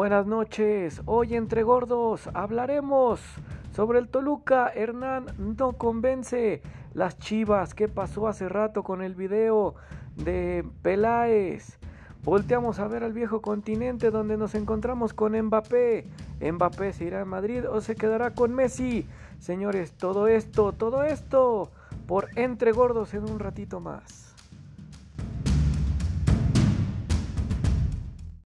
Buenas noches, hoy entre gordos hablaremos sobre el Toluca. Hernán no convence. Las chivas, ¿qué pasó hace rato con el video de Peláez? Volteamos a ver al viejo continente donde nos encontramos con Mbappé. Mbappé se irá a Madrid o se quedará con Messi. Señores, todo esto, todo esto por Entre Gordos en un ratito más.